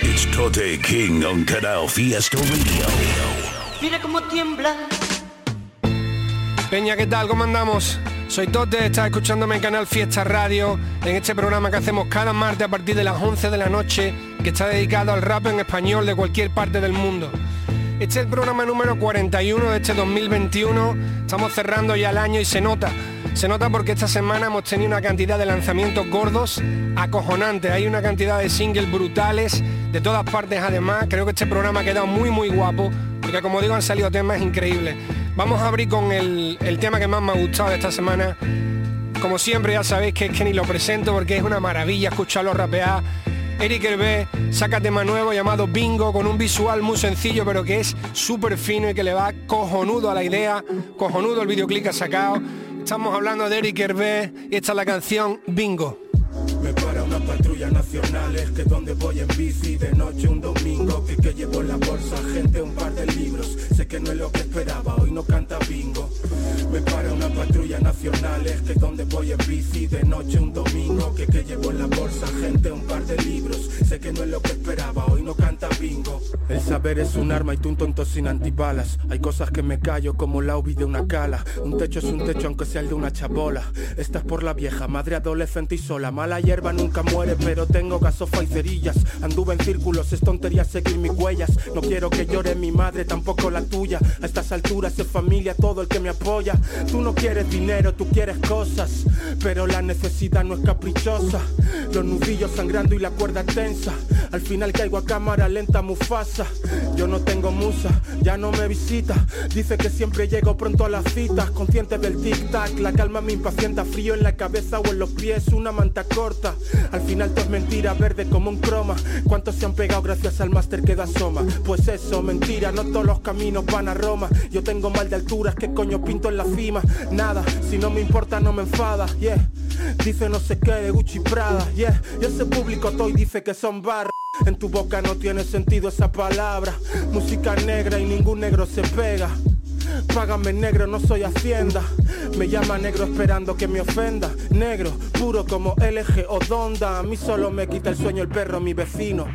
It's Tote King on Canal Fiesta Radio. Mira cómo tiembla. Peña, ¿qué tal? ¿Cómo andamos? Soy Tote, estás escuchándome en Canal Fiesta Radio, en este programa que hacemos cada martes a partir de las 11 de la noche, que está dedicado al rap en español de cualquier parte del mundo. Este es el programa número 41 de este 2021, estamos cerrando ya el año y se nota. Se nota porque esta semana hemos tenido una cantidad de lanzamientos gordos acojonantes, hay una cantidad de singles brutales de todas partes además, creo que este programa ha quedado muy muy guapo, porque como digo han salido temas increíbles. Vamos a abrir con el, tema que más me ha gustado de esta semana. Como siempre ya sabéis que es que ni lo presento porque es una maravilla escucharlo rapear. Eric Hervé saca tema nuevo llamado Bingo con un visual muy sencillo pero que es súper fino y que le va cojonudo a la idea, cojonudo el videoclip que ha sacado. Estamos hablando de Eric Hervé y esta es la canción Bingo. Me para una patrulla nacional, es que donde voy en bici de noche un domingo, que, que llevo en la bolsa gente un par de libros, sé que no es lo que esperaba, hoy no canta bingo. Me para una patrulla nacional, es que donde voy en bici de noche un domingo, que, que llevo en la bolsa gente un par de libros, sé que no es lo que esperaba. El saber es un arma y tú un tonto sin antibalas, hay cosas que me callo como la ubi de una cala, un techo es un techo aunque sea el de una chabola, esta es por la vieja, madre adolescente y sola, mala hierba nunca muere, pero tengo gasofa y. Anduve en círculos, es tontería seguir mis huellas. No quiero que llore mi madre, tampoco la tuya. A estas alturas es familia todo el que me apoya. Tú no quieres dinero, tú quieres cosas, pero la necesidad no es caprichosa. Los nudillos sangrando y la cuerda tensa. Al final caigo a cámara lenta, Mufasa. Yo no tengo musa, ya no me visita. Dice que siempre llego pronto a las citas, consciente del tic-tac. La calma me impacienta, frío en la cabeza o en los pies, una manta corta. Al final todo es mentira, verde como un croma. ¿Cuántos se han pegado gracias al máster que da soma? Pues eso, mentira, no todos los caminos van a Roma. Yo tengo mal de alturas, ¿qué coño pinto en la cima? Nada, si no me importa no me enfada, yeah. Dice no sé qué de Gucci Prada, yeah. Yo sé público todo dice que son barras. En tu boca no tiene sentido esa palabra. Música negra y ningún negro se pega. Págame negro, no soy hacienda. Me llama negro esperando que me ofenda. Negro, puro como LG o Donda. A mí solo me quita el sueño el perro, mi vecino.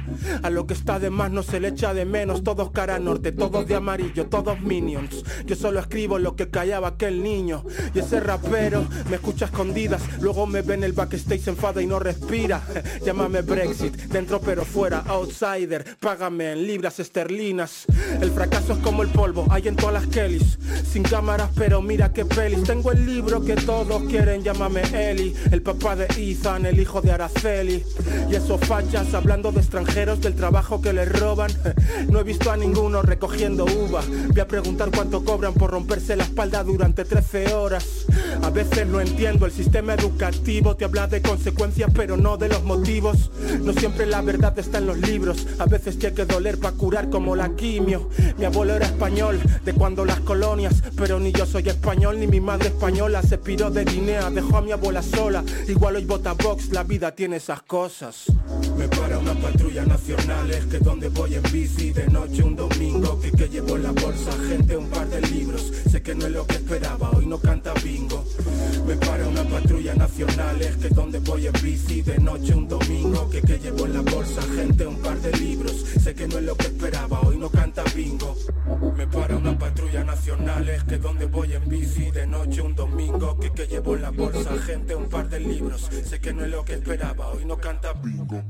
A lo que está de más no se le echa de menos. Todos cara norte, todos de amarillo, todos minions. Yo solo escribo lo que callaba aquel niño. Y ese rapero me escucha escondidas. Luego me ve en el backstage, se enfada y no respira. Llámame Brexit, dentro pero fuera, outsider. Págame en libras esterlinas. El fracaso es como el polvo, hay en todas las Kellys. Sin cámaras, pero mira qué pelis. Tengo el libro que todos quieren, llámame Eli. El papá de Ethan, el hijo de Araceli. Y esos fachas hablando de extranjeros, del trabajo que les roban. No he visto a ninguno recogiendo uva. Voy a preguntar cuánto cobran por romperse la espalda durante 13 horas. A veces no entiendo, el sistema educativo te habla de consecuencias, pero no de los motivos. No siempre la verdad está en los libros. A veces tiene que doler para curar como la quimio. Mi abuelo era español, de cuando las colonias, pero ni yo soy español ni mi madre española. Se piró de Guinea, dejó a mi abuela sola. Igual hoy vota Vox, la vida tiene esas cosas. Me para una patrulla nacional, es que donde voy en bici de noche un domingo, que, que llevo en la bolsa gente un par de libros. Sé que no es lo que esperaba, hoy no canta bingo. Me para una patrulla nacional, es que donde voy en bici de noche un domingo, que, que llevo en la bolsa gente un par de libros. Sé que no es lo que esperaba, hoy no canta bingo. Me para una patrulla nacional, es que donde voy en bici de noche un domingo, que, que llevo en la bolsa gente un par de libros. Sé que no es lo que esperaba, hoy no canta bingo.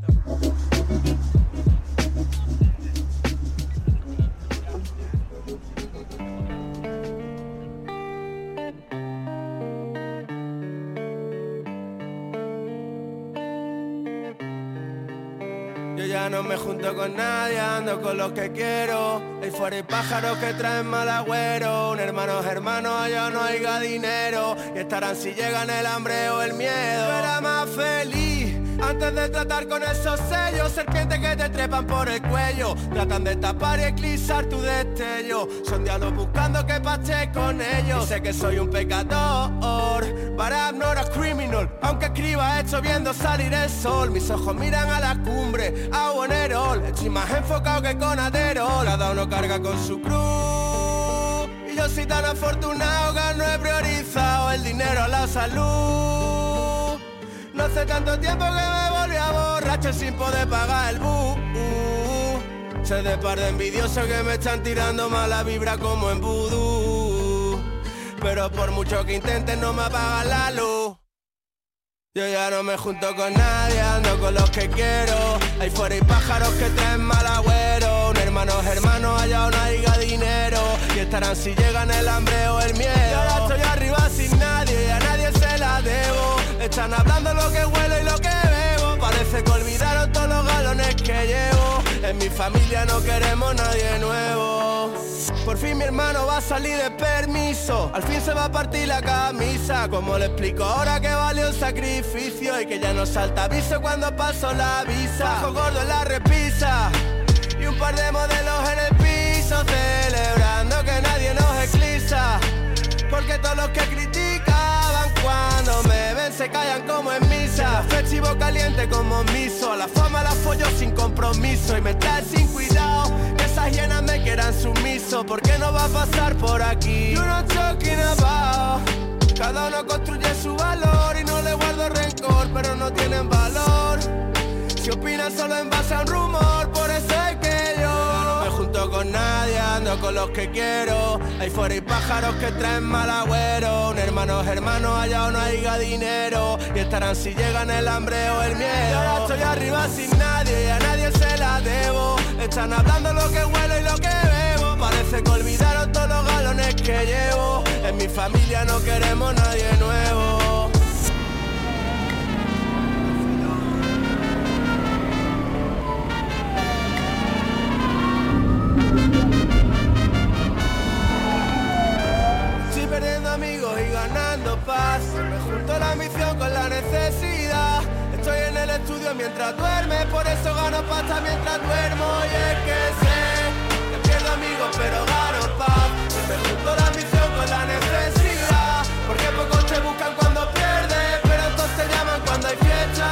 No me junto con nadie, ando con los que quiero. Hay fuera hay pájaros que traen mal agüero. Un hermano hermano, allá no haya dinero. Y estarán si llegan el hambre o el miedo. Era más feliz antes de tratar con esos sellos, serpientes que te trepan por el cuello, tratan de tapar y eclipsar tu destello. Son buscando que paste con ellos. sé que soy un pecador, but I'm not a criminal. Aunque escriba esto viendo salir el sol, mis ojos miran a la cumbre, a Bonerol. Estoy más enfocado que con Adero, cada uno carga con su cruz. Y yo soy tan afortunado que no he priorizado el dinero a la salud. No hace tanto tiempo que me volví a borracho sin poder pagar el bus. Sé de par de envidiosos que me están tirando mala vibra como en vudú. Pero por mucho que intenten no me apagan la luz. Yo ya no me junto con nadie, ando con los que quiero. Hay fuera hay pájaros que traen mal agüero. Un hermano hermano, allá no haya dinero. Y estarán si llegan el hambre o el miedo. Y ahora estoy arriba sin nadie y a nadie se. Están hablando lo que huelo y lo que bebo. Parece que olvidaron todos los galones que llevo. En mi familia no queremos nadie nuevo. Por fin mi hermano va a salir de permiso. Al fin se va a partir la camisa. Como le explico ahora que valió el sacrificio y que ya no salta aviso cuando paso la visa. Bajo gordo en la repisa y un par de modelos en el piso celebrando que nadie nos eclipsa. Porque todos los que me se callan como en misa. Festivo caliente como miso. La fama la follo sin compromiso y me trae sin cuidado. Esas hienas me quieran sumiso. porque no va a pasar por aquí? You know talking about. Cada uno construye su valor y no le guardo rencor, pero no tienen valor. Si opinan solo en base a un rumor, por eso con nadie, ando con los que quiero. Hay fuera y pájaros que traen mal agüero. Un hermano hermano, allá no haya dinero. Y estarán si llegan el hambre o el miedo. Y ahora estoy arriba sin nadie y a nadie se la debo. Están hablando lo que huelo y lo que bebo. Parece que olvidaron todos los galones que llevo. En mi familia no queremos nadie nuevo. Amigos y ganando paz. Me junto la misión con la necesidad. Estoy en el estudio mientras duermes, por eso gano pasta mientras duermo. Y es que sé que pierdo amigos, pero gano paz. Me junto la misión con la necesidad. Porque pocos te buscan cuando pierdes, pero todos te llaman cuando hay fiesta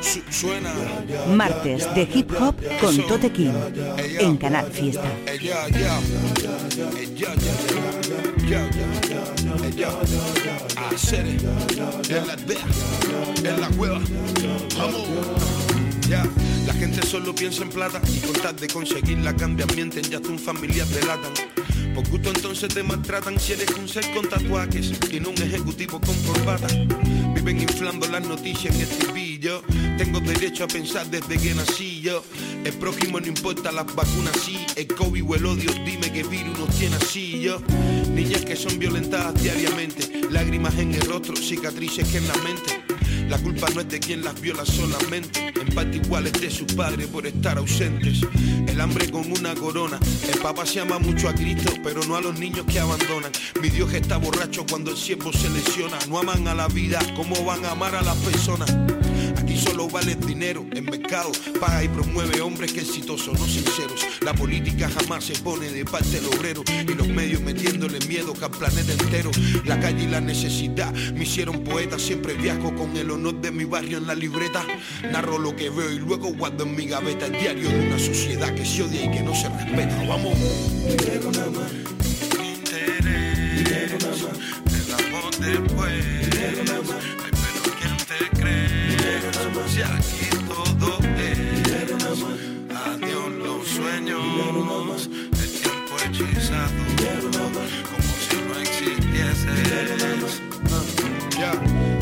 Su- suena. Martes de hip hop con Tote King en Canal Fiesta. En la aldea. En la cueva. Vamos. Ya, la gente solo piensa en plata y con tal de conseguirla cambian, mienten, ya hasta un familiar delatan. Por gusto entonces te maltratan si eres un ser con tatuajes y no un ejecutivo con corbata. Viven inflando las noticias en TV yo tengo derecho a pensar desde que nací yo. El prójimo no importa las vacunas sí, el COVID o el odio, dime qué virus nos tiene así yo. Niñas que son violentadas diariamente, lágrimas en el rostro, cicatrices que en la mente. La culpa no es de quien las viola solamente, en parte igual es de sus padres por estar ausentes. El hambre con una corona, el papa se ama mucho a Cristo, pero no a los niños que abandonan. Mi Dios está borracho cuando el siervo se lesiona, no aman a la vida, ¿cómo van a amar a las personas? Solo vale dinero, el mercado paga y promueve hombres que exitosos, no sinceros. La política jamás se pone de parte del obrero y los medios metiéndole miedo que al planeta entero. La calle y la necesidad me hicieron poeta, siempre viajo con el honor de mi barrio en la libreta. Narro lo que veo y luego guardo en mi gaveta el diario de una sociedad que se odia y que no se respeta. Vamos. Como si no existiese. Ya,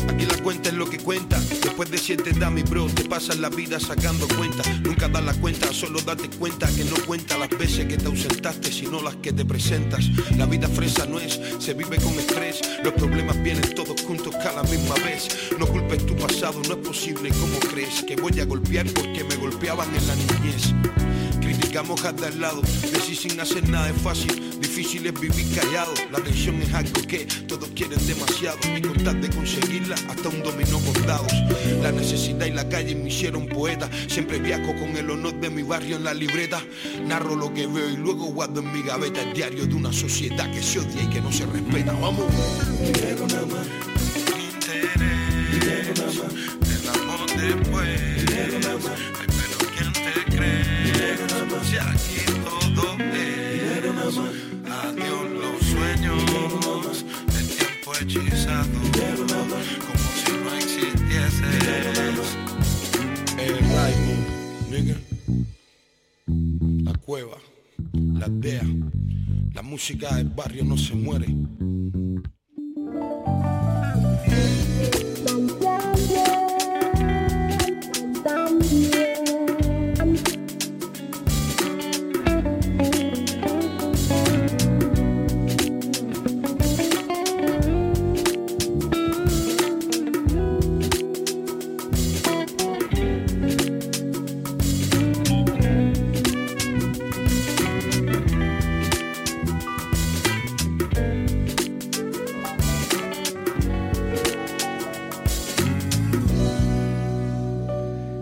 aquí la cuenta es lo que cuenta. Después de siete da mi bro, te pasas la vida sacando cuenta. Nunca das la cuenta, solo date cuenta que no cuenta las veces que te ausentaste, sino las que te presentas. La vida fresa no es, se vive con estrés. Los problemas vienen todos juntos cada misma vez. No culpes tu pasado, no es posible como crees que voy a golpear porque me golpeaban en la niñez. Criticamos hasta el lado, decir sin hacer nada es fácil, difícil es vivir callado. La atención es algo que todos quieren demasiado y con tal de conseguirla hasta un dominó con dados. La necesidad y la calle me hicieron poeta, siempre viajo con el honor de mi barrio en la libreta. Narro lo que veo y luego guardo en mi gaveta el diario de una sociedad que se odia y que no se respeta. Vamos. Dinero nada más, Si aquí todo es más, adiós los sueños, el tiempo hechizado, más. como si no existieses. El ritmo, nigga. La cueva, la aldea, la música del barrio no se muere.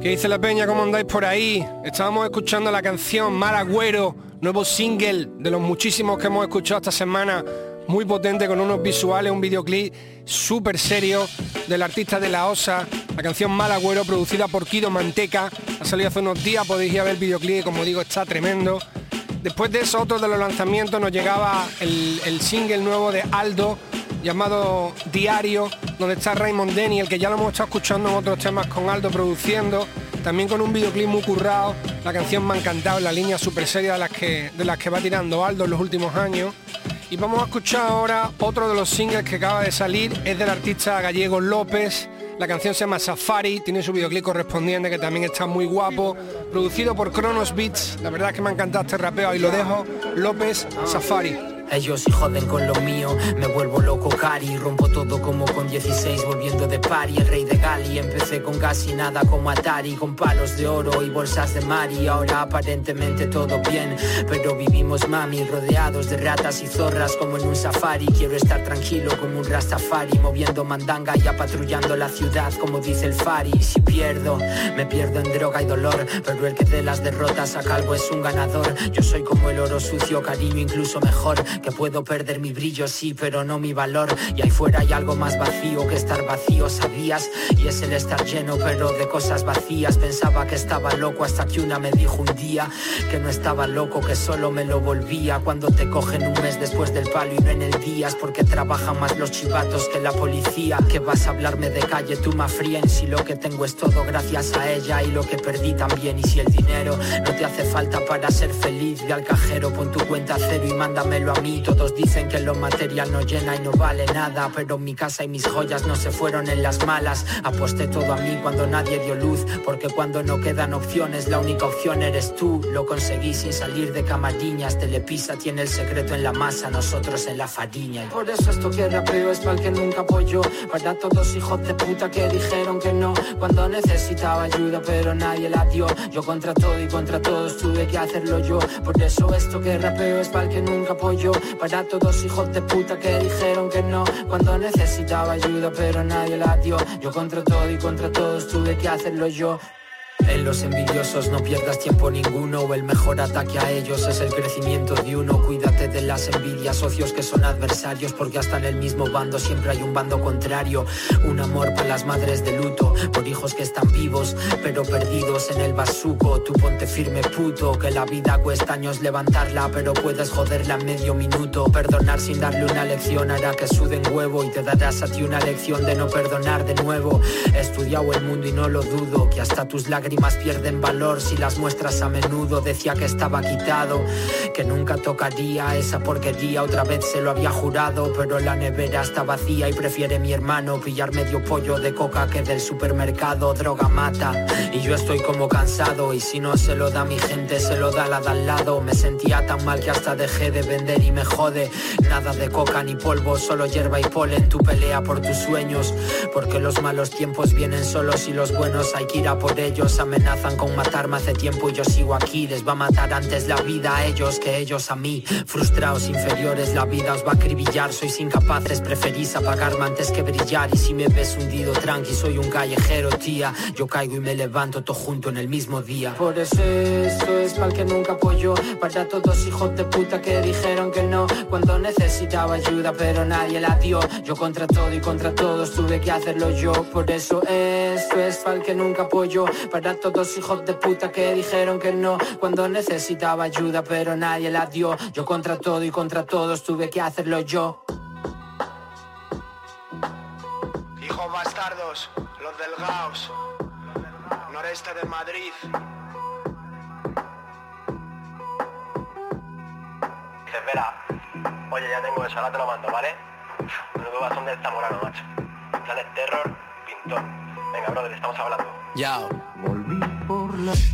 ¿Qué dice la peña? ¿Cómo andáis por ahí? Estábamos escuchando la canción Mal Agüero, nuevo single de los muchísimos que hemos escuchado esta semana, muy potente con unos visuales, un videoclip súper serio del artista de La Osa, la canción Mal Agüero producida por Kido Manteca, ha salido hace unos días, podéis ir a ver el videoclip, como digo, está tremendo. Después de eso, otro de los lanzamientos, nos llegaba el, el single nuevo de Aldo, llamado Diario, donde está Raymond Denny, el que ya lo hemos estado escuchando en otros temas con Aldo produciendo, también con un videoclip muy currado, la canción me ha encantado, en la línea super seria de las que, de las que va tirando Aldo en los últimos años. Y vamos a escuchar ahora otro de los singles que acaba de salir, es del artista gallego López, la canción se llama Safari, tiene su videoclip correspondiente que también está muy guapo, producido por Kronos Beats, la verdad es que me ha encantado este rapeo y lo dejo, López Safari. Ellos sí joden con lo mío, me vuelvo loco cari. Rompo todo como con 16 volviendo de pari El rey de Gali, empecé con casi nada como Atari Con palos de oro y bolsas de Mari. Ahora aparentemente todo bien, pero vivimos mami Rodeados de ratas y zorras como en un safari. Quiero estar tranquilo como un rastafari Moviendo mandanga y patrullando la ciudad como dice el Fari. Si pierdo, me pierdo en droga y dolor Pero el que de las derrotas a calvo es un ganador. Yo soy como el oro sucio, cariño incluso mejor que puedo perder mi brillo, sí, pero no mi valor. Y ahí fuera hay algo más vacío que estar vacío, ¿sabías? Y es el estar lleno, pero de cosas vacías. Pensaba que estaba loco hasta que una me dijo un día que no estaba loco, que solo me lo volvía. Cuando te cogen un mes después del palo y no en el días, porque trabajan más los chivatos que la policía. Que vas a hablarme de calle, tú más fríen. Si lo que tengo es todo gracias a ella y lo que perdí también. Y si el dinero no te hace falta para ser feliz, ve al cajero, pon tu cuenta cero y mándamelo a mí. Todos dicen que lo material no llena y no vale nada, pero mi casa y mis joyas no se fueron en las malas. Aposté todo a mí cuando nadie dio luz, porque cuando no quedan opciones, la única opción eres tú. Lo conseguí sin salir de camariñas, Telepisa tiene el secreto en la masa, nosotros en la fariña. Y por eso esto que rapeo es el que nunca apoyó, para todos hijos de puta que dijeron que no, cuando necesitaba ayuda pero nadie la dio. Yo contra todo y contra todos tuve que hacerlo yo, por eso esto que rapeo es el que nunca apoyó. Para todos hijos de puta que dijeron que no. Cuando necesitaba ayuda pero nadie la dio. Yo contra todo y contra todos tuve que hacerlo yo en los envidiosos no pierdas tiempo ninguno el mejor ataque a ellos es el crecimiento de uno. Cuídate de las envidias, socios que son adversarios, porque hasta en el mismo bando siempre hay un bando contrario. Un amor para las madres de luto, por hijos que están vivos, pero perdidos en el basuco. Tú ponte firme, puto, que la vida cuesta años levantarla, pero puedes joderla en medio minuto. Perdonar sin darle una lección hará que suden huevo y te darás a ti una lección de no perdonar de nuevo. He estudiado el mundo y no lo dudo, que hasta tus lágrimas lágrimas pierden valor si las muestras a menudo. Decía que estaba quitado, que nunca tocaría esa porquería. Otra vez se lo había jurado, pero la nevera está vacía y prefiere mi hermano pillar medio pollo de coca que del supermercado. Droga mata y yo estoy como cansado. Y si no se lo da mi gente, se lo da la de al lado. Me sentía tan mal que hasta dejé de vender y me jode. Nada de coca ni polvo, solo hierba y polen. Tu pelea por tus sueños, porque los malos tiempos vienen solos y los buenos hay que ir a por ellos. Amenazan con matarme hace tiempo y yo sigo aquí. Les va a matar antes la vida a ellos que ellos a mí. Frustrados, inferiores, la vida os va a acribillar. Sois incapaces, preferís apagarme antes que brillar. Y si me ves hundido, tranqui, soy un callejero, tía. Yo caigo y me levanto todo junto en el mismo día. Por eso esto es para que nunca apoyo. Para todos hijos de puta que dijeron que no. Cuando necesitaba ayuda, pero nadie la dio. Yo contra todo y contra todos tuve que hacerlo yo. Por eso esto es para que nunca apoyo. Para todos hijos de puta que dijeron que no. Cuando necesitaba ayuda, pero nadie la dio. Yo contra todo y contra todos tuve que hacerlo yo. Hijos bastardos, los del Gauss, noreste de Madrid. Dice, espera, oye, ya tengo eso, ahora te lo mando, ¿vale? Menudo bastón del Zamorano, macho. Dale terror, pintor. Venga, brother, estamos hablando. Yao.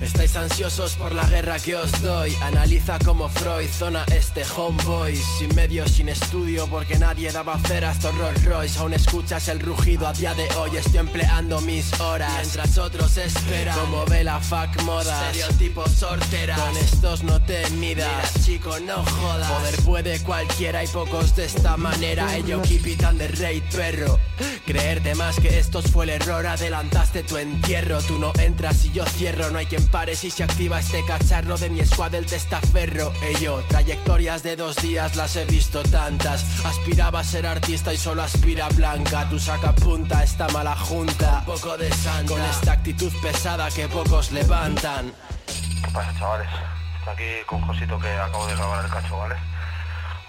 Estáis ansiosos por la guerra que os doy. Analiza como Freud, zona este homeboy. Sin medios, sin estudio porque nadie daba cera estos Rolls Royce. Aún escuchas el rugido a día de hoy. Estoy empleando mis horas. Mientras otros esperan. Como ve la fuck moda. Estereotipos sorteras Con estos no te midas. Chico, no jodas. Poder puede cualquiera y pocos de esta manera. Ello keep it under rate, perro. Creerte más que estos fue el error. Adelantaste tu entierro. Tú no entras y yo cierro No hay quien pare si se activa este cacharro De mi squad el testaferro Ello, trayectorias de dos días las he visto tantas Aspiraba a ser artista y solo aspira blanca Tu saca punta esta mala junta Un poco de santa Con esta actitud pesada que pocos levantan ¿Qué pasa, chavales? Estoy aquí con Josito que acabo de grabar el cacho, ¿vale?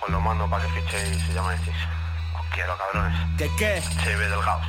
Os lo mando para que fichéis y llaméis. Os quiero, cabrones. ¿Qué qué? Cheve del Gauss.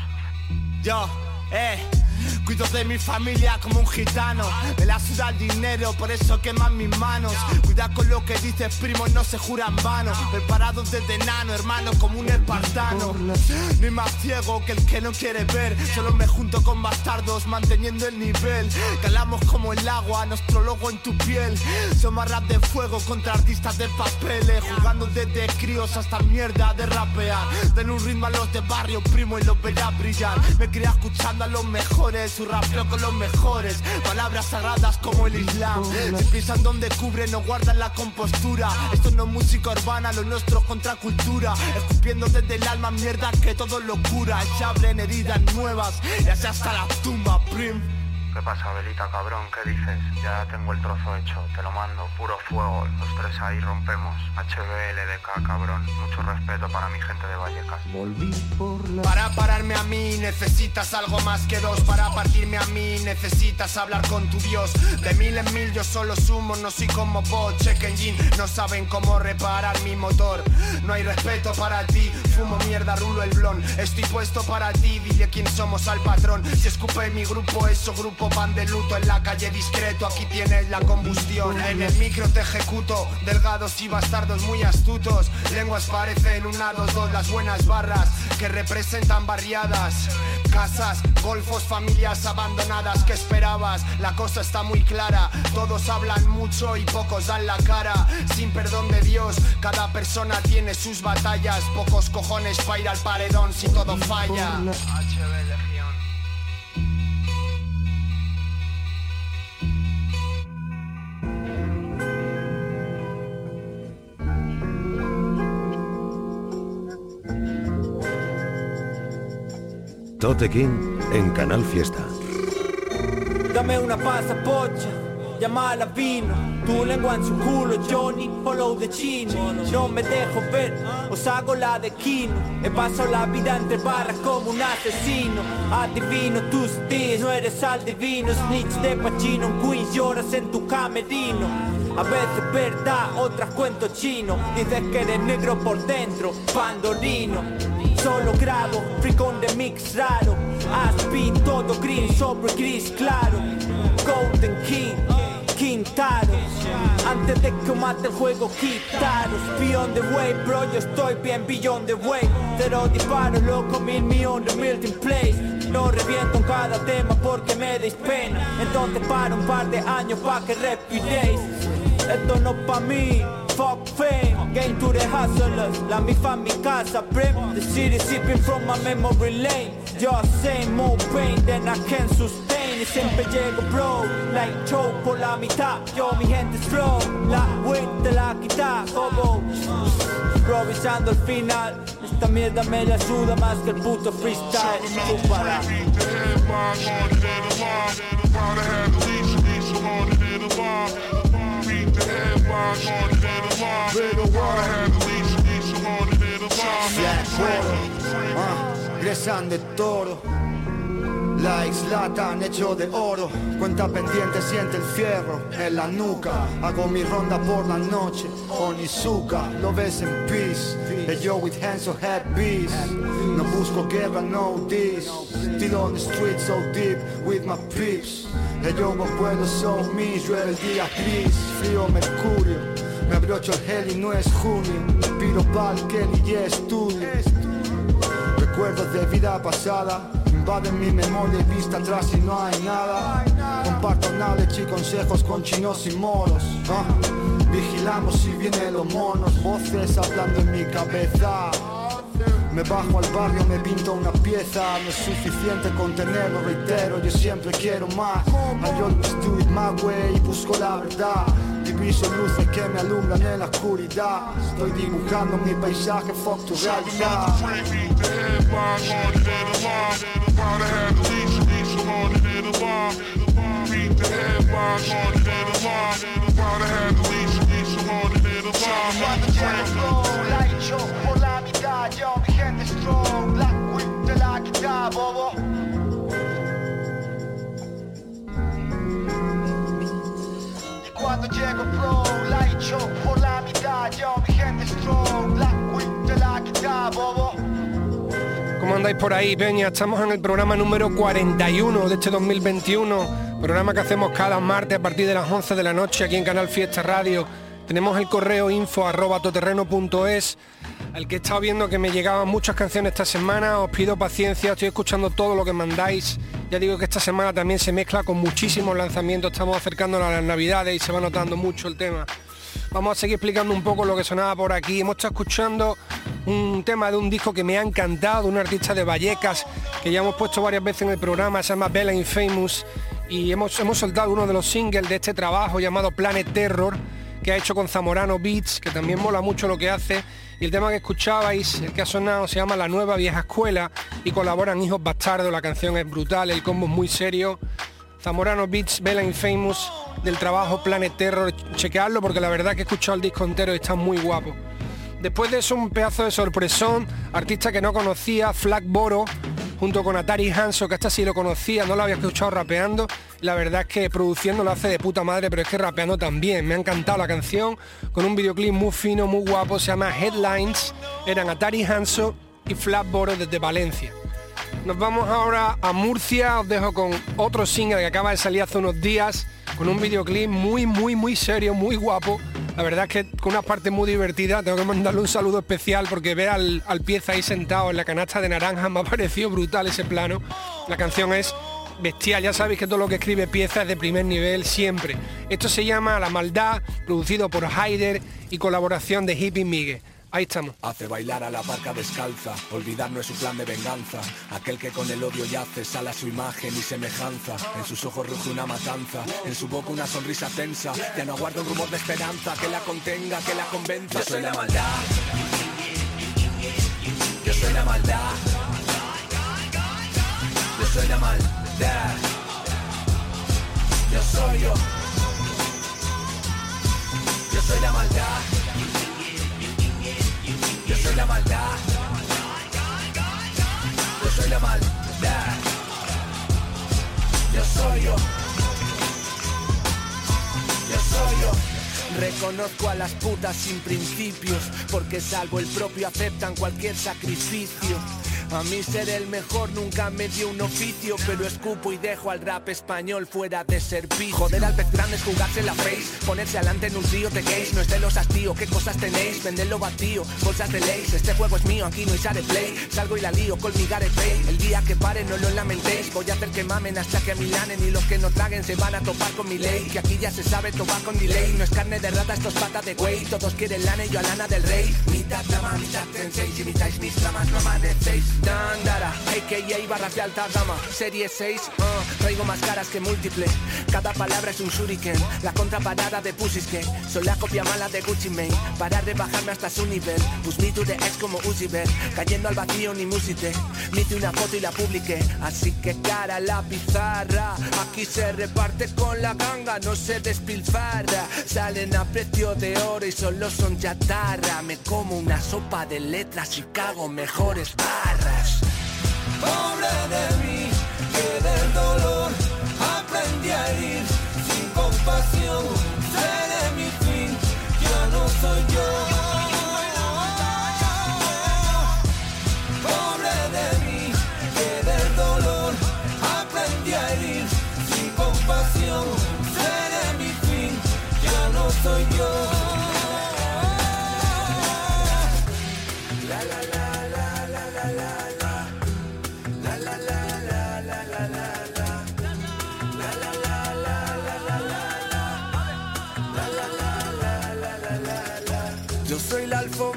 Yo, eh Cuido de mi familia como un gitano. Me la suda el dinero, por eso queman mis manos. Cuida con lo que dices, primo, no se juran vano. Preparados desde enano, hermano, como un espartano. No hay más ciego que el que no quiere ver. Solo me junto con bastardos, manteniendo el nivel. Calamos como el agua, nuestro logo en tu piel. Somos rap de fuego contra artistas de papeles. Jugando desde críos hasta mierda de rapear. Den un ritmo a los de barrio, primo, y los verás brillar. Me crié escuchando a los mejores su rapeo con los mejores. Palabras sagradas como el Islam. Si piensan donde cubren no guardan la compostura. Esto no es música urbana, lo nuestro es contracultura. Escupiendo desde el alma mierda que todo lo cura Se abren heridas nuevas y así hasta la tumba, prim ¿Qué pasa, Belita, cabrón? ¿Qué dices? Ya tengo el trozo hecho, te lo mando, puro fuego, los tres ahí rompemos. HBLDK, cabrón. Mucho respeto para mi gente de Vallecas. Para pararme a mí necesitas algo más que dos Para partirme a mí necesitas hablar con tu Dios De mil en mil yo solo sumo, no soy como bot Check engine, no saben cómo reparar mi motor No hay respeto para ti, fumo mierda, rulo el blon Estoy puesto para ti, dile quién somos al patrón Si escupe mi grupo, eso grupo van de luto En la calle discreto, aquí tienes la combustión En el micro te ejecuto, delgados y bastardos muy astutos Lenguas parecen una, dos, dos, las buenas barras que representan barriadas, casas, golfos, familias abandonadas. ¿Qué esperabas? La cosa está muy clara. Todos hablan mucho y pocos dan la cara. Sin perdón de Dios, cada persona tiene sus batallas. Pocos cojones para ir al paredón si todo falla. Tote King en Canal Fiesta. Dame una pasa pocha, llamala vino. Tu lengua en su culo, Johnny, follow the chino. No me dejo ver, os hago la de Kino. He pasado la vida entre barras como un asesino. Adivino tus días, no eres al divino. Snitch de Pachino, en Queens, lloras en tu camerino. A veces verdad, otras cuento chino. Dices que eres negro por dentro, pandolino. Solo grabo, free con de mix raro. Aspi, todo green sobre gris claro. Golden King, Quintaro. Antes de que mate el juego, quitaros. Beyond the way, bro, yo estoy bien beyond the way. Cero disparos, loco, mil millones melting place. No reviento en cada tema porque me deis pena. Entonces para un par de años pa' que respiréis. Esto no pa' mí, fuck fame. Game to the hustlers, la mi fam, mi casa, prep. The city sipping from my memory lane. Just saying more pain than I can sustain. Y siempre llego, bro, like choke por la mitad. Yo, mi gente es flow, la te la quita, como improvisando el final. Esta mierda me la ayuda más que el puto freestyle. Chúpala. Gresan de toro Likes latan hecho de oro. Cuenta pendiente siente el fierro en la nuca. Hago mi ronda por la noche Onizuka Lo ves en peace. Hey yo with hands of head No busco guerra, no this Still on the street so deep with my peeps. Hey yo vos puedo so me Llueve el día gris. Frío mercurio. Me abrocho el gel y no es junio. Piro pa'l Kelly y estudio Recuerdos de vida pasada invaden mi memoria y vista atrás y no hay nada. Comparto knowledge y consejos con chinos y moros. Vigilamos si vienen los monos, voces hablando en mi cabeza. Me bajo al barrio, me pinto una pieza, no es suficiente contenerlo, reitero, yo siempre quiero más. I always do it my way busco la verdad. Diviso luces que me alumbran en la oscuridad. Estoy dibujando mi paisaje, fuck tu realidad. Cuando llego flow, la hincho por la mitad Yo mi gente strong, Black Whip te la quita, bobo Y cuando llego pro, la hincho por la mitad Yo mi gente strong, Black Whip te la quita, bobo ¿Cómo andáis por ahí, Peña? Estamos en el programa número 41 de este 2021, programa que hacemos cada martes a partir de las 11 de la noche aquí en Canal Fiesta Radio. Tenemos el correo info arroba toterreno.es, al que he estado viendo que me llegaban muchas canciones esta semana, os pido paciencia, estoy escuchando todo lo que mandáis. Ya digo que esta semana también se mezcla con muchísimos lanzamientos, estamos acercándonos a las navidades y se va notando mucho el tema. Vamos a seguir explicando un poco lo que sonaba por aquí. Hemos estado escuchando un tema de un disco que me ha encantado, un artista de Vallecas, que ya hemos puesto varias veces en el programa, se llama Bella Infamous, y hemos, hemos soltado uno de los singles de este trabajo llamado Planet Terror, que ha hecho con Zamorano Beats, que también mola mucho lo que hace. Y el tema que escuchabais, el que ha sonado, se llama La Nueva Vieja Escuela, y colaboran Hijos Bastardos, la canción es brutal, el combo es muy serio. Zamorano Beats, Bella Infamous, del trabajo Planet Terror, chequeadlo porque la verdad que he escuchado el disco entero y está muy guapo. Después de eso un pedazo de sorpresón, artista que no conocía, Flag Boro, junto con Atari Hanso, que hasta sí lo conocía, no lo había escuchado rapeando. La verdad es que produciendo lo hace de puta madre, pero es que rapeando también. Me ha encantado la canción, con un videoclip muy fino, muy guapo, se llama Headlines. Eran Atari Hanso y Flag Boro desde Valencia. Nos vamos ahora a Murcia, os dejo con otro single que acaba de salir hace unos días, con un videoclip muy, muy, muy serio, muy guapo. La verdad es que con una parte muy divertida, tengo que mandarle un saludo especial porque ver al, al pieza ahí sentado en la canasta de naranja me ha parecido brutal ese plano. La canción es bestial, ya sabéis que todo lo que escribe pieza es de primer nivel siempre. Esto se llama La Maldad, producido por Haider y colaboración de Hippie Migue. Ahí estamos. Hace bailar a la barca descalza, olvidar no es su plan de venganza. Aquel que con el odio yace, sale a su imagen y semejanza. En sus ojos ruge una matanza, en su boca una sonrisa tensa. Ya no aguarda un rumor de esperanza que la contenga, que la convenza. Yo soy la maldad. Yo soy la maldad. Yo soy la maldad. Yo soy yo. Yo soy la maldad. Yo soy la maldad. Yo soy la maldad. Yo soy yo. Yo soy yo. Reconozco a las putas sin principios, porque salvo el propio aceptan cualquier sacrificio. A mí ser el mejor nunca me dio un oficio, pero escupo y dejo al rap español fuera de servicio. Joder al pez grande es jugarse la face, ponerse adelante en un río de gays, no es de los hastío, ¿qué cosas tenéis? Venderlo vacío, bolsas de leyes, este juego es mío, aquí no hay play, salgo y la lío con mi Bale. el día que pare no lo lamentéis, voy a hacer que mamen hasta que milanen y los que no traguen se van a topar con mi ley, que aquí ya se sabe tomar con delay, no es carne de rata, esto es pata de güey, todos quieren lana y yo a lana del rey, mitad dama, mitad sensei, si imitáis mis tramas no amanecéis, Dandara, a.k.a. barras de alta gama, serie 6, uh, traigo más caras que múltiple, cada palabra es un shuriken, la contraparada de pussies que son la copia mala de Gucci Mane, para rebajarme hasta su nivel, push me to the ex como Uziver, cayendo al vacío ni musite, me hice una foto y la publiqué, así que cara la pizarra, aquí se reparte con la ganga, no se despilfarra, salen a precio de oro y solo son chatarra, me como una sopa de letras y cago mejores barras. Pobre de mí, que del dolor aprendí a herir sin compasión. Seré mi fin, ya no soy yo.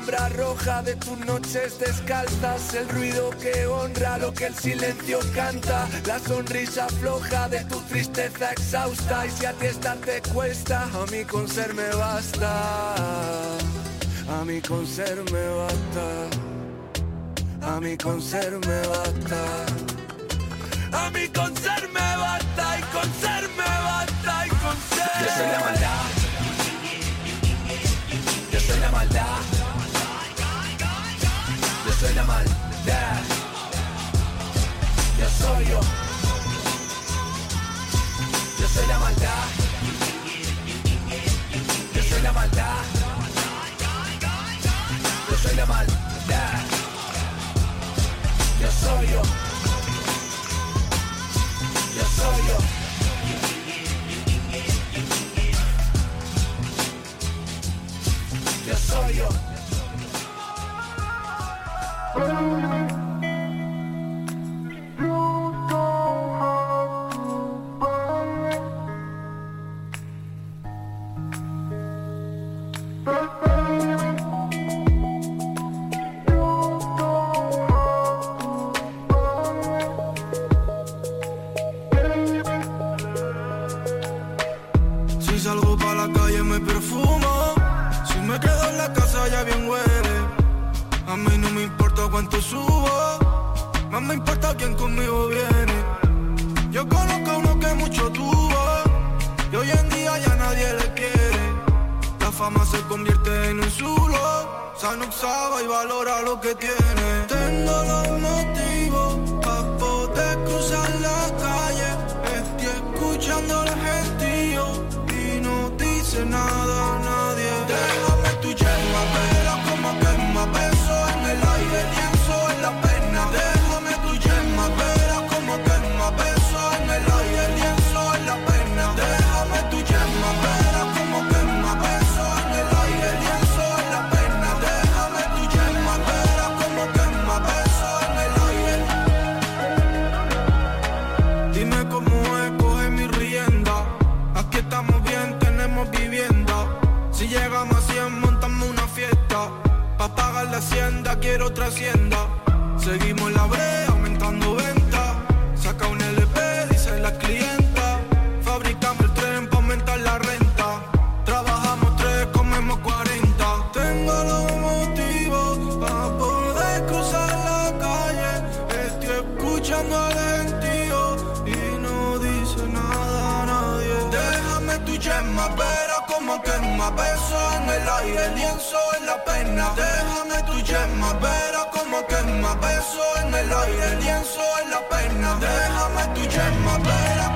Alfombra roja de tus noches descalzas, el ruido que honra lo que el silencio canta, la sonrisa floja de tu tristeza exhausta. Y si a ti estar te cuesta, a mí con ser me basta. A mí con ser me basta. A mí con ser me basta. A mí con ser me basta y con ser me basta y con ser. Yo soy la maldad. Yo soy la maldad. Soy la maldad. Yo soy yo. Yo soy la maldad. Yo soy la maldad. Escuchando al gentío pena. Déjame tu pero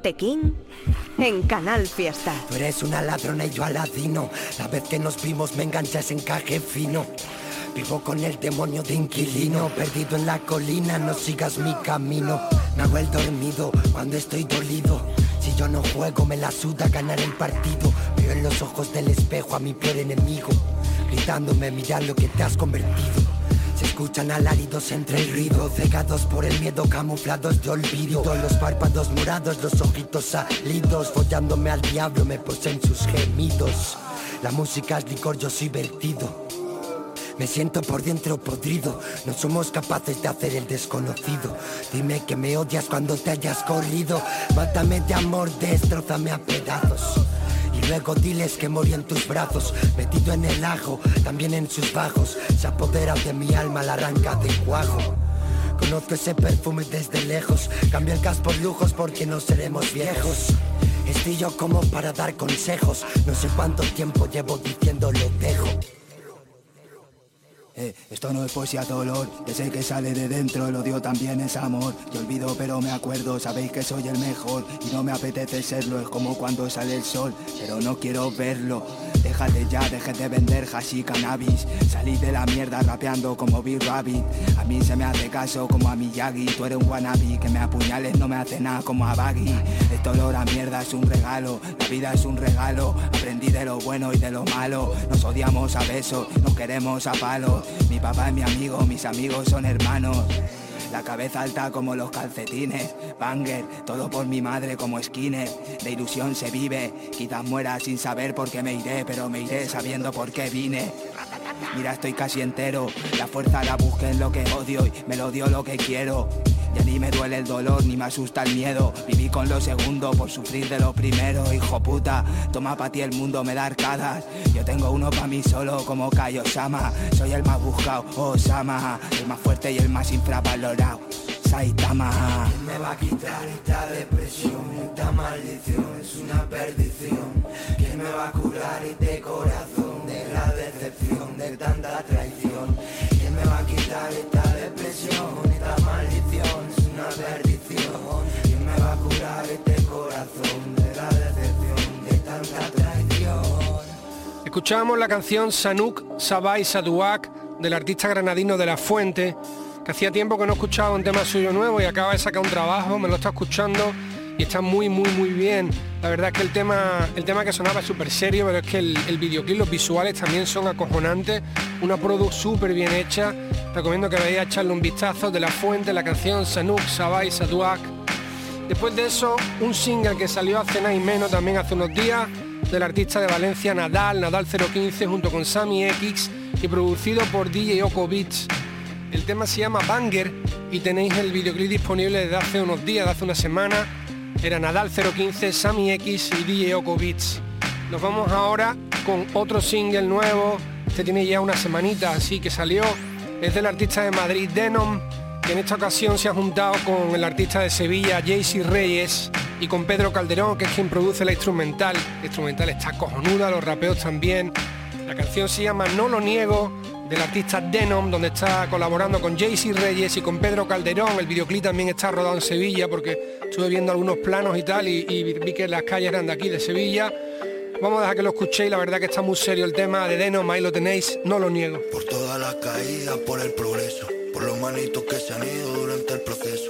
King en Canal Fiesta. Tú eres una ladrona y yo aladino. La vez que nos vimos me enganchas en caje fino. Vivo con el demonio de inquilino, perdido en la colina, no sigas mi camino. Me hago el dormido cuando estoy dolido. Si yo no juego, me la suda ganar el partido. Veo en los ojos del espejo a mi peor enemigo, gritándome, mira lo que te has convertido. Escuchan alaridos entre el ruido, cegados por el miedo, camuflados de olvido. Los párpados morados, los ojitos salidos, follándome al diablo, me poseen sus gemidos. La música es licor, yo soy vertido. Me siento por dentro podrido, no somos capaces de hacer el desconocido. Dime que me odias cuando te hayas corrido. Mátame de amor, destrozame a pedazos. Y luego diles que morí en tus brazos, metido en el ajo, también en sus bajos. Se apodera de mi alma la arranca de cuajo. Conozco ese perfume desde lejos, cambio el gas por lujos porque no seremos viejos. Estoy yo como para dar consejos, no sé cuánto tiempo llevo diciendo lo dejo. Eh, esto no es poesía dolor, que sé que sale de dentro, el odio también es amor. Yo olvido pero me acuerdo, sabéis que soy el mejor y no me apetece serlo, es como cuando sale el sol, pero no quiero verlo. Déjate ya, deje de vender hash cannabis, salí de la mierda rapeando como Big Rabbit. A mí se me hace caso como a Miyagi, tú eres un wannabe, que me apuñales no me hace nada como a Baggy. Esto olor a mierda es un regalo, la vida es un regalo, aprendí de lo bueno y de lo malo. Nos odiamos a besos, nos queremos a palos. Mi papá es mi amigo, mis amigos son hermanos. La cabeza alta como los calcetines, banger, todo por mi madre como Skinner. De ilusión se vive, quizás muera sin saber por qué me iré, pero me iré sabiendo por qué vine. Mira, estoy casi entero, la fuerza la busqué en lo que odio y me lo dio lo que quiero. Ya ni me duele el dolor, ni me asusta el miedo. Viví con lo segundo por sufrir de lo primero, hijo puta. Toma pa' ti el mundo, me da arcadas. Yo tengo uno pa' mí solo, como Kai Osama. Soy el más buscado, Osama. El más fuerte y el más infravalorado. Saitama. ¿Quién me va a quitar esta depresión? Esta maldición es una perdición. ¿Quién me va a curar este corazón de la decepción de tanta traición? ¿Quién me va a quitar esta Escuchábamos la canción Sanuk Sabai Saduak del artista granadino de La Fuente, que hacía tiempo que no escuchaba un tema suyo nuevo y acaba de sacar un trabajo, me lo está escuchando y está muy muy muy bien. La verdad es que el tema, el tema que sonaba es súper serio, pero es que el, el videoclip, los visuales también son acojonantes, una produ súper bien hecha. Recomiendo que vayáis a echarle un vistazo de La Fuente, la canción Sanuk Sabai Saduak. Después de eso, un single que salió hace nada y menos también hace unos días, del artista de Valencia Nadal, Nadal 015, junto con Sammy X y producido por DJ Oko. El tema se llama Banger y tenéis el videoclip disponible desde hace unos días, de hace una semana. Era Nadal 015, Sammy X y DJ Oko Beats. Nos vamos ahora con otro single nuevo. Este tiene ya una semanita, así que salió. Es del artista de Madrid, Denom, que en esta ocasión se ha juntado con el artista de Sevilla, Jaycee Reyes, y con Pedro Calderón, que es quien produce la instrumental. La instrumental está cojonuda, los rapeos también. La canción se llama No lo niego, del artista Denom, donde está colaborando con Jaycee Reyes y con Pedro Calderón. El videoclip también está rodado en Sevilla porque estuve viendo algunos planos y tal y, vi que las calles eran de aquí, de Sevilla. Vamos a dejar que lo escuchéis, la verdad que está muy serio el tema de Denom, ahí lo tenéis, no lo niego. Por todas las caídas, por el progreso, por los manitos que se han ido durante el proceso,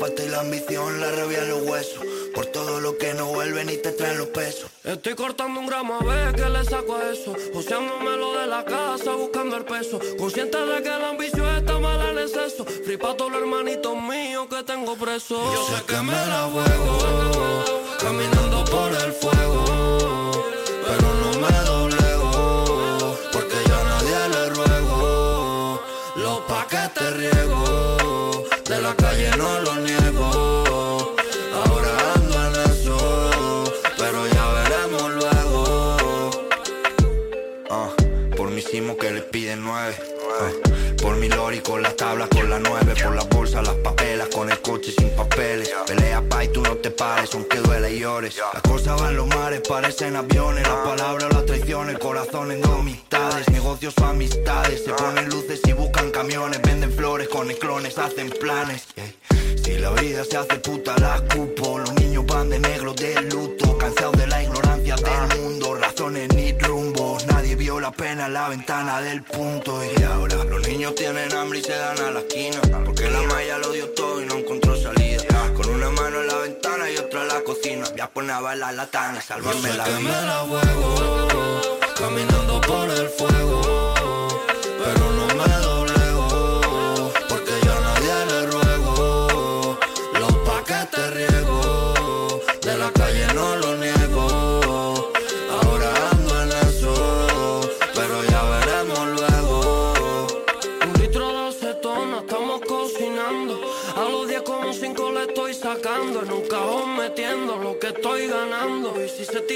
falta y la ambición, la rabia en los huesos, por todo lo que no vuelve ni te traen los pesos. Estoy cortando un gramo a ver qué le saco a eso. Joseándome lo de la casa, buscando el peso. Consciente de que la ambición está mala en exceso. Free pa' todos los hermanitos míos que tengo presos. Yo sé que me la juego, caminando por el fuego. Por mi lori con las tablas, con las nueve, por las bolsas, las papelas, con el coche sin papeles. Pelea pa' y tú no te pares, aunque duele y llores. Las cosas van los mares, parecen aviones. Las palabras, las traiciones, corazones, no amistades. Negocios o amistades, se ponen luces y buscan camiones. Venden flores con clones, hacen planes. Si la vida se hace puta, la escupo. Los niños van de negro de luto, cansados de del mundo. Razones ni rumbos, nadie vio la pena en la ventana del punto. Y ahora los niños tienen hambre y se dan a la esquina. Porque la malla lo dio todo y no encontró salida. Con una mano en la ventana y otra en la cocina. Voy a poner a bailar la tana, salvarme la vida. me la juego, caminando por el fuego,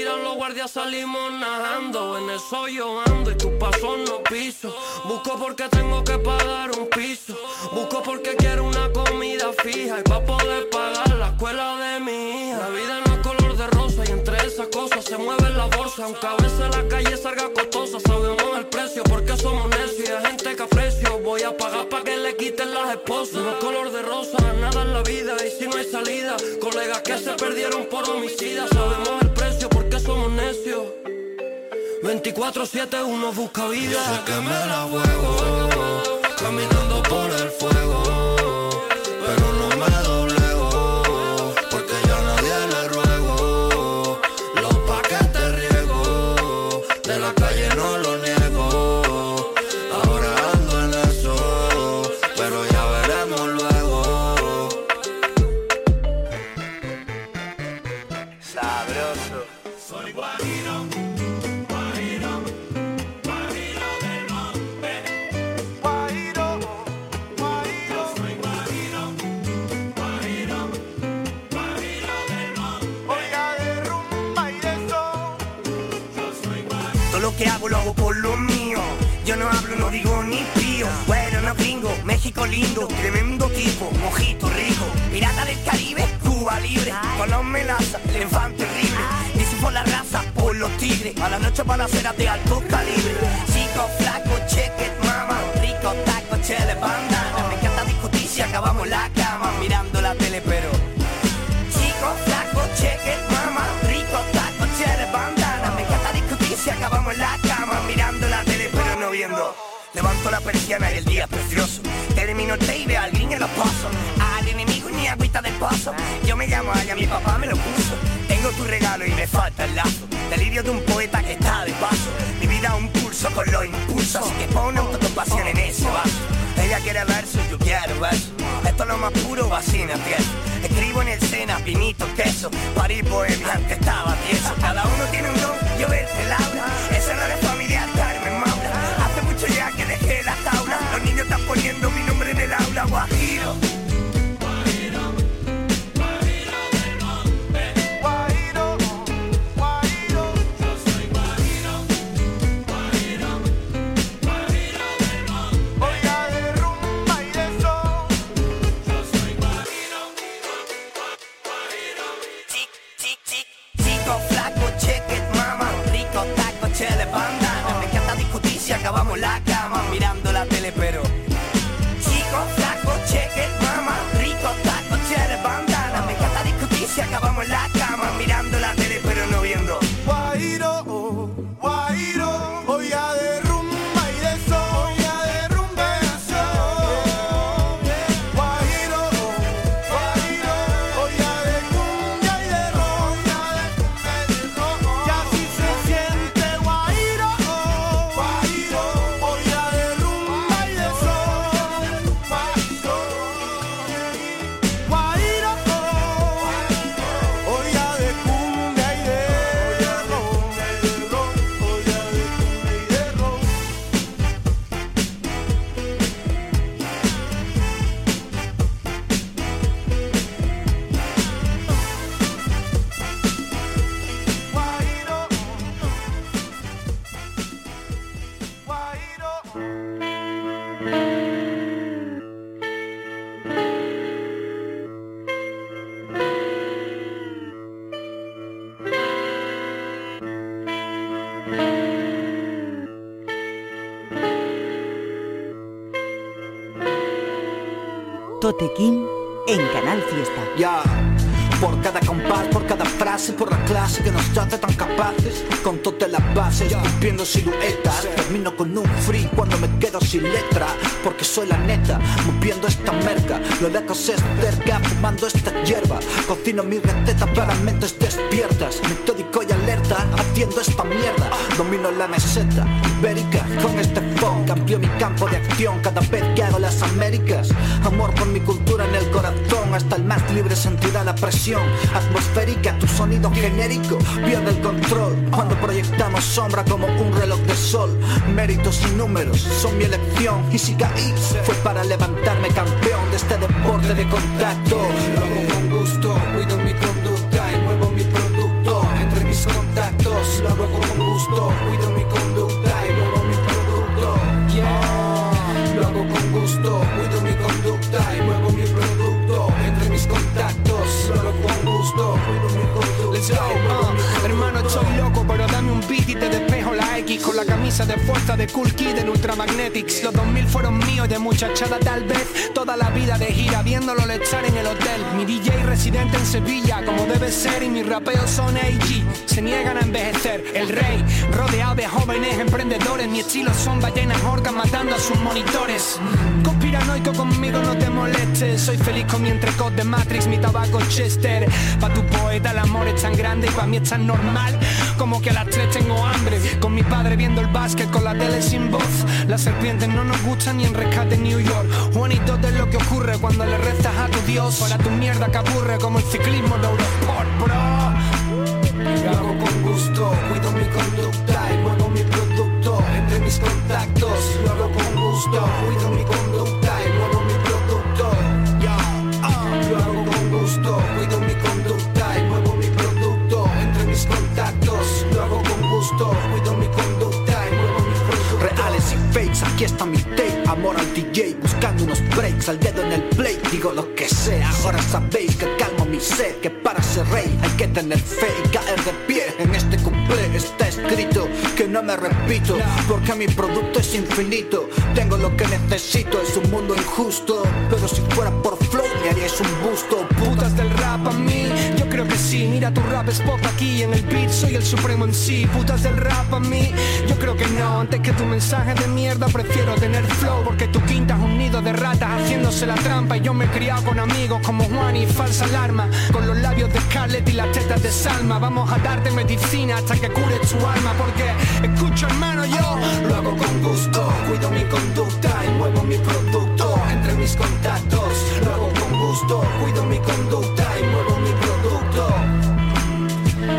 tiran los guardias salimos nadando. En eso yo ando y tu paso no piso. Busco porque tengo que pagar un piso. Busco porque quiero una comida fija. Y pa' poder pagar la escuela de mi hija. La vida no es color de rosa y entre esas cosas se mueve la bolsa. Aunque a veces la calle salga costosa, sabemos el precio porque somos necios y hay gente que aprecio. Voy a pagar para que le quiten las esposas. No es color de rosa, nada en la vida y si no hay salida. Colegas que se perdieron por homicida, sabemos somos necios. 24-7 uno busca vida. Yo sé que me la juego, caminando por el fuego, por lo mío. Yo no hablo, no digo ni pío. Bueno, no gringo, México lindo, tremendo tipo, mojito rico. Pirata del Caribe, Cuba libre. Con los melaza, el infante terrible. Si por la raza, por los tigres. A la noche balaceras de alto calibre. Chico, flaco, check Y el día es precioso Termino el té y veo al en los pozos Al enemigo ni agüita del pozo Yo me llamo Aya, mi papá me lo puso Tengo tu regalo y me falta el lazo Delirio de un poeta que está de paso Mi vida un pulso con los impulsos Así que pon autocompasión en ese vaso ella quiere verso, yo quiero verso. Esto es lo más puro, vacina. Escribo en el Sena, pinito, queso. París bohemia, antes estaba tieso. Cada uno tiene un don, yo verte. Esa no es familiar, el aula, guajiro. Guajiro, guajiro. Yo soy guajiro, guajiro, guajiro del monte. Oiga de rumba y de sol. Yo soy guajiro, guajiro. Chico, flaco, check it, mama. Rico, taco, chele, bandana. Me encanta discutir si acabamos la cama. Mirando la tele, pero si King en Canal Fiesta. Ya. Por cada por cada frase, por la clase que nos hace tan capaces. Con todas las bases, cumpliendo siluetas. Termino con un free cuando me quedo sin letra Porque soy la neta, moviendo esta merca. Lo lejos es cerca, fumando esta hierba. Cocino mi receta para mentes despiertas. Metódico y alerta, haciendo esta mierda. Domino la meseta ibérica con este phone Cambio mi campo de acción cada vez que hago las Américas. Amor por mi cultura en el corazón Hasta el más libre sentirá la presión atmosférica, tu sonido genérico pierde el control cuando proyectamos sombra como un reloj de sol. Méritos y números son mi elección y si caí fue para levantarme campeón de este deporte de contacto. Cuido de fuerza de Cool Kid en Ultramagnetics. Los 2000 fueron míos de muchachada tal vez, toda la vida de gira viéndolo echar en el hotel. Mi DJ residente en Sevilla, como debe ser, y mis rapeos son AG. Se niegan a envejecer, el rey, rodeado de jóvenes emprendedores. Mi estilo son ballenas orcas matando a sus monitores. Conspiranoico conmigo, no te molestes. Soy feliz con mi entrecot de Matrix, mi tabaco Chester. Pa' tu poeta el amor es tan grande y pa' mí es tan normal. Como que a las tres tengo hambre. Con mi padre viendo el básquet con la tele sin voz. Las serpientes no nos gustan ni en rescate en New York. Juanito de lo que ocurre cuando le rezas a tu Dios. Para tu mierda que aburre como el ciclismo de Eurosport, bro. Lo hago con gusto, cuido mi conducta y muevo mi producto entre mis contactos. Lo hago con gusto, cuido mi mi tape. Amor al DJ, buscando unos breaks, al dedo en el play, digo lo que sea. Ahora sabéis que calmo mi sed, que para ser rey hay que tener fe y caer de pie. En este cumple está escrito que no me repito, porque mi producto es infinito. Tengo lo que necesito, es un mundo injusto. Pero si fuera por flow, me haríais un busto. Putas del rap a mí, que. Mira tu rap es pop aquí, en el beat soy el supremo en sí. Putas del rap a mí, yo creo que no. Antes que tu mensaje de mierda, prefiero tener flow. Porque tu quinta es un nido de ratas haciéndose la trampa. Y yo me he criado con amigos como Juan y falsa alarma. Con los labios de Scarlett y las tetas de Salma. Vamos a darte medicina hasta que cure tu alma. Porque escucho, hermano, yo lo hago con gusto. Cuido mi conducta y muevo mi producto entre mis contactos. Lo hago con gusto, cuido mi conducta y muevo mi producto.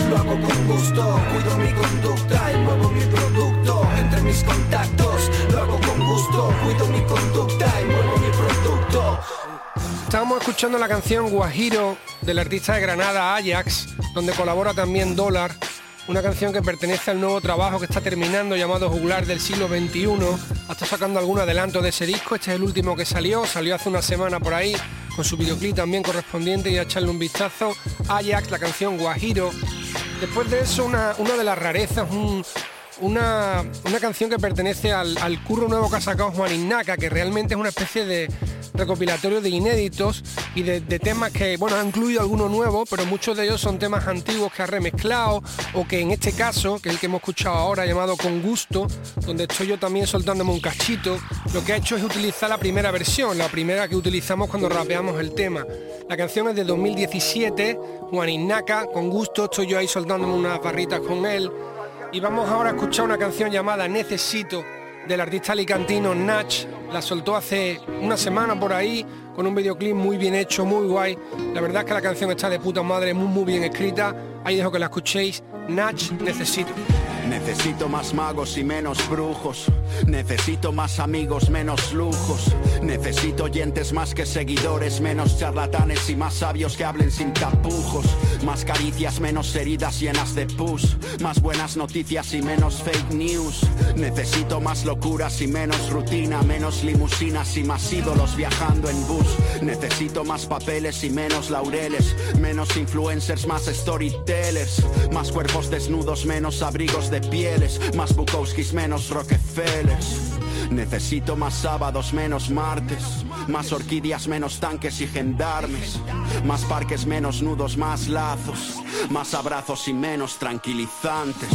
Lo hago con gusto, cuido mi conducta y muevo mi producto entre mis contactos. Lo hago con gusto, cuido mi conducta y muevo mi producto. Estábamos escuchando la canción Guajiro del artista de Granada Ajax, donde colabora también Dólar, una canción que pertenece al nuevo trabajo que está terminando llamado Juglar del siglo XXI. Está sacando algún adelanto de ese disco, este es el último que salió, salió hace una semana por ahí, con su videoclip también correspondiente y a echarle un vistazo. Ajax, la canción Guajiro. Después de eso, una, una de las rarezas, un, una, una, canción que pertenece al, al, curro nuevo que ha sacado Juan Ignaca, que realmente es una especie de recopilatorio de inéditos y de, temas que, bueno, ha incluido algunos nuevos, pero muchos de ellos son temas antiguos que ha remezclado o que en este caso, que es el que hemos escuchado ahora, llamado Con Gusto, donde estoy yo también soltándome un cachito, lo que ha hecho es utilizar la primera versión, la primera que utilizamos cuando rapeamos el tema. La canción es de 2017, Juan Ignaca, Con Gusto, estoy yo ahí soltándome unas barritas con él. Y vamos ahora a escuchar una canción llamada Necesito del artista alicantino Nach. La soltó hace una semana por ahí con un videoclip muy bien hecho, muy guay. La verdad es que la canción está de puta madre, muy muy bien escrita. Ahí dejo que la escuchéis. Nach, necesito. Necesito más magos y menos brujos. Necesito más amigos, menos lujos. Necesito oyentes más que seguidores, menos charlatanes y más sabios que hablen sin tapujos. Más caricias, menos heridas llenas de pus. Más buenas noticias y menos fake news. Necesito más locuras y menos rutina, menos limusinas y más ídolos viajando en bus. Necesito más papeles y menos laureles, menos influencers, más storytellers. Más cuerpos desnudos, menos abrigos de pieles, más Bukowskis, menos Rockefellers. Necesito más sábados, menos martes, Más orquídeas, menos tanques y gendarmes. Más parques, menos nudos, más lazos. Más abrazos y menos tranquilizantes.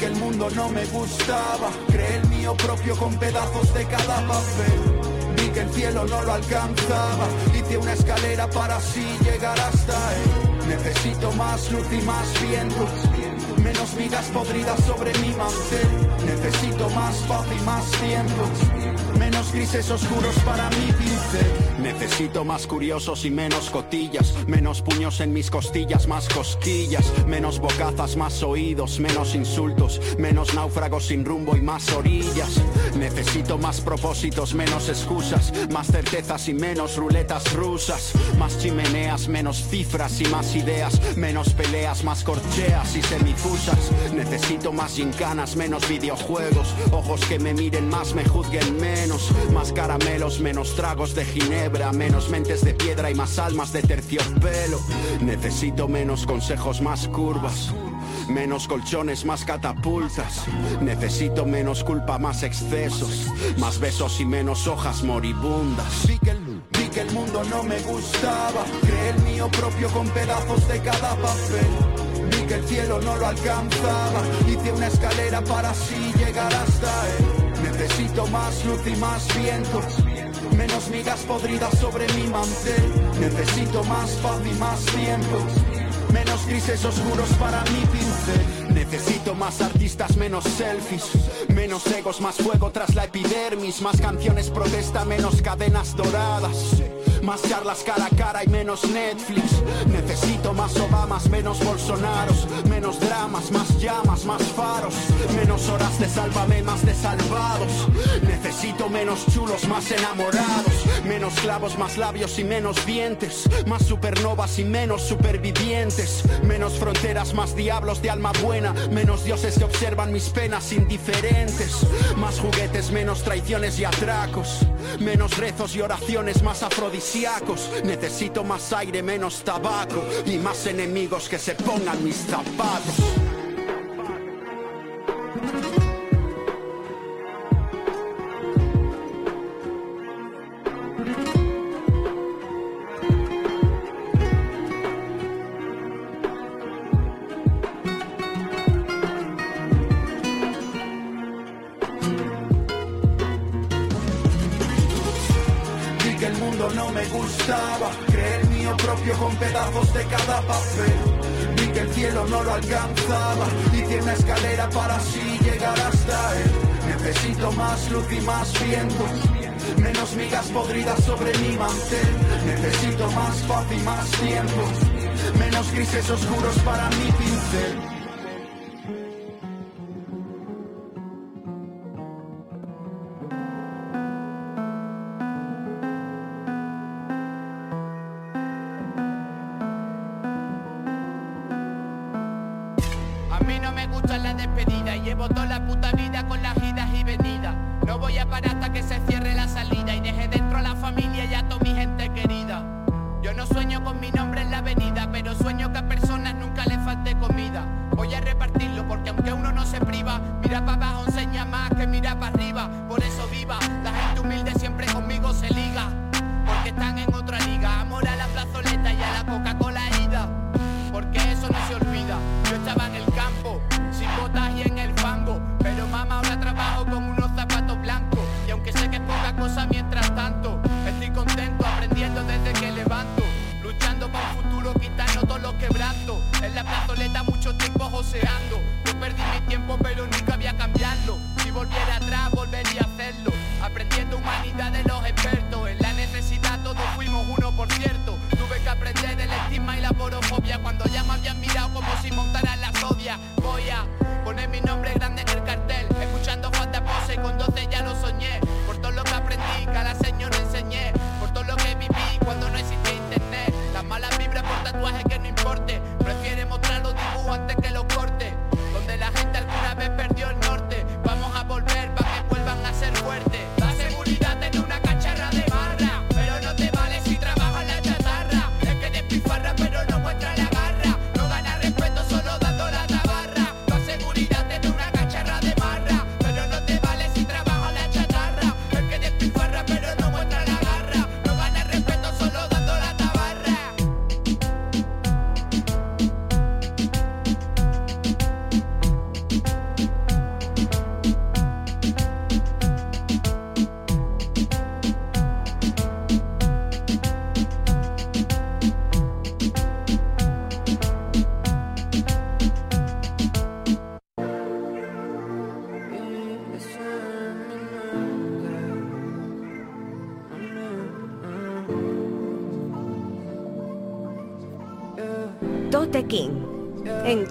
Que el mundo no me gustaba, creé el mío propio con pedazos de cada papel. Vi que el cielo no lo alcanzaba, hice una escalera para así llegar hasta él. Necesito más luz y más viento, menos migas podridas sobre mi mantel. Necesito más paz y más tiempo, grises oscuros para mi pincel. Necesito más curiosos y menos cotillas, menos puños en mis costillas, más cosquillas, menos bocazas, más oídos, menos insultos, menos náufragos sin rumbo y más orillas. Necesito más propósitos, menos excusas, más certezas y menos ruletas rusas, más chimeneas, menos cifras y más ideas, menos peleas, más corcheas y semifusas. Necesito más gincanas, menos videojuegos, ojos que me miren más, me juzguen menos, más caramelos, menos tragos de ginebra, menos mentes de piedra y más almas de terciopelo. Necesito menos consejos, más curvas. Menos colchones, más catapultas. Necesito menos culpa, más excesos. Más besos y menos hojas moribundas. Vi que, el, mundo no me gustaba, creé el mío propio con pedazos de cada papel. Vi que el cielo no lo alcanzaba, hice una escalera para así llegar hasta él. Necesito más luz y más viento, menos migas podridas sobre mi mantel. Necesito más paz y más tiempo, menos grises oscuros para mi pincel. Necesito más artistas, menos selfies, menos egos, más fuego tras la epidermis, más canciones protesta, menos cadenas doradas, más charlas cara a cara y menos Netflix. Necesito más Obamas, menos Bolsonaros, menos dramas, más llamas, más faros, menos horas de sálvame, más de salvados. Necesito menos chulos, más enamorados, menos clavos, más labios y menos dientes, más supernovas y menos supervivientes, menos fronteras, más diablos de alma buena, menos dioses que observan mis penas indiferentes, más juguetes, menos traiciones y atracos, menos rezos y oraciones, más afrodisíacos. Necesito más aire, menos tabaco y más enemigos que se pongan mis zapatos. Y más viento, menos migas podridas sobre mi mantel. Necesito más paz y más tiempo, menos grises oscuros para mi pincel.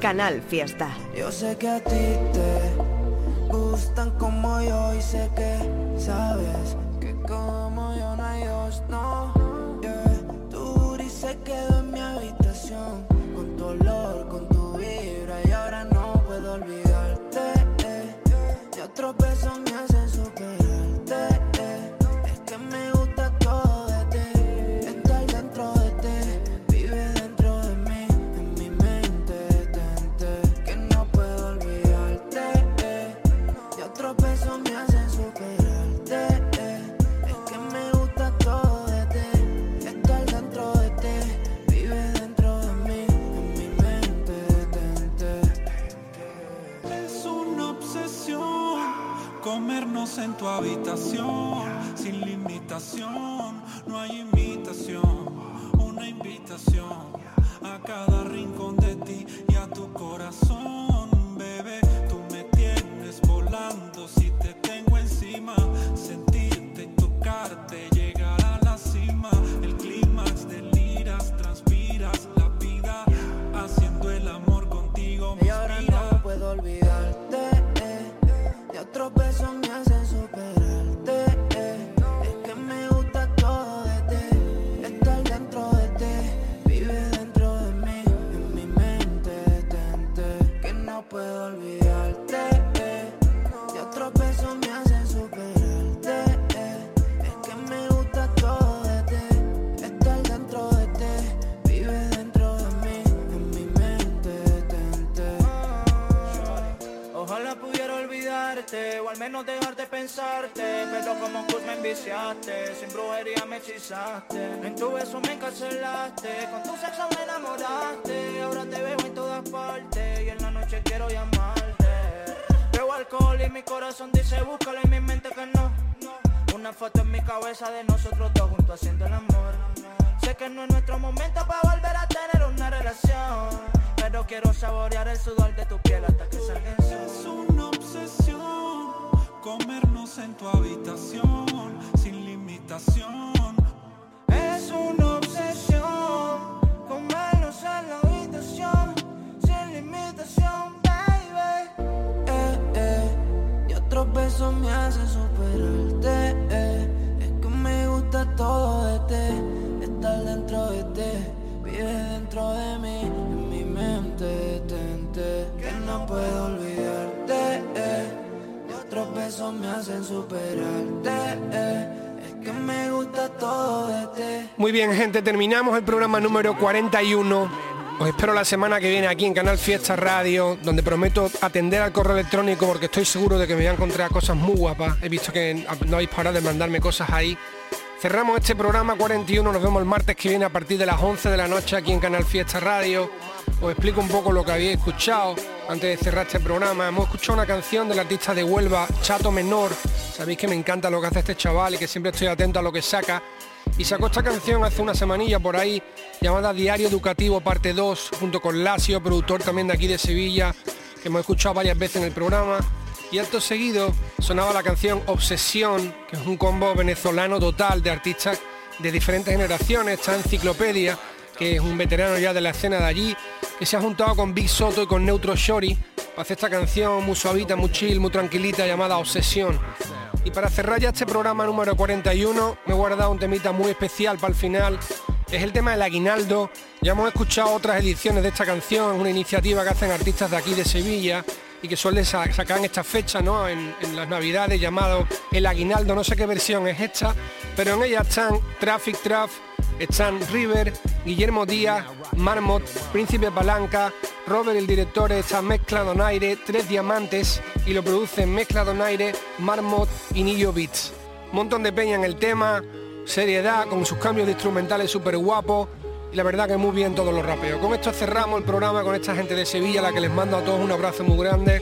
Canal Fiesta. Yo sé que a ti te gustan como yo y sé que sabes sin brujería me hechizaste. En tu beso me encarcelaste, con tu sexo me enamoraste. Ahora te veo en todas partes y en la noche quiero llamarte. Veo alcohol y mi corazón dice búscalo en mi mente que no Una foto en mi cabeza de nosotros dos juntos haciendo el amor. Sé que no es nuestro momento para volver a tener una relación pero quiero saborear el sudor de tu piel hasta que salga el Es sol. una obsesión comernos en tu habitación sin limitación. Es una obsesión comernos en la habitación sin limitación, baby. eh, eh. Y otros besos me hacen superarte. eh. Es que me gusta todo de ti, estar dentro de ti, vive dentro de mí, en mi mente detente, que no puedo olvidarte. Besos me hacen superarte. Es. Muy bien, gente, terminamos el programa número 41. Os espero la semana que viene aquí en Canal Fiesta Radio, donde prometo atender al correo electrónico porque estoy seguro de que me voy a encontrar cosas muy guapas. He visto que no habéis parado de mandarme cosas ahí. Cerramos este programa 41, nos vemos el martes que viene a partir de las 11 de la noche aquí en Canal Fiesta Radio. Os explico un poco lo que habéis escuchado antes de cerrar este programa. Hemos escuchado una canción del artista de Huelva, Chato Menor. Sabéis que me encanta lo que hace este chaval y que siempre estoy atento a lo que saca. Y sacó esta canción hace una semanilla por ahí, llamada Diario Educativo Parte 2, junto con Lasio, productor también de aquí de Sevilla, que hemos escuchado varias veces en el programa. Y acto seguido sonaba la canción Obsesión, que es un combo venezolano total de artistas de diferentes generaciones. Está Enciclopedia, que es un veterano ya de la escena de allí, que se ha juntado con Big Soto y con Neutro Shori para hacer esta canción muy suavita, muy chill, muy tranquilita, llamada Obsesión. Y para cerrar ya este programa número 41, me he guardado un temita muy especial para el final. Es el tema del aguinaldo. Ya hemos escuchado otras ediciones de esta canción, una iniciativa que hacen artistas de aquí de Sevilla y que suelen sa- sacar en esta fecha, ¿no? En, las navidades llamado El Aguinaldo, no sé qué versión es esta, pero en ella están Traffic Traf, están River, Guillermo Díaz, Marmot, Príncipe Palanca, Robert el director está Mezcla Donaire, Tres Diamantes y lo producen Mezcla Donaire, Marmot y Nillo Beats. Montón de peña en el tema, seriedad, con sus cambios de instrumentales súper guapos y la verdad que muy bien todos los rapeos. Con esto cerramos el programa con esta gente de Sevilla, a la que les mando a todos un abrazo muy grande.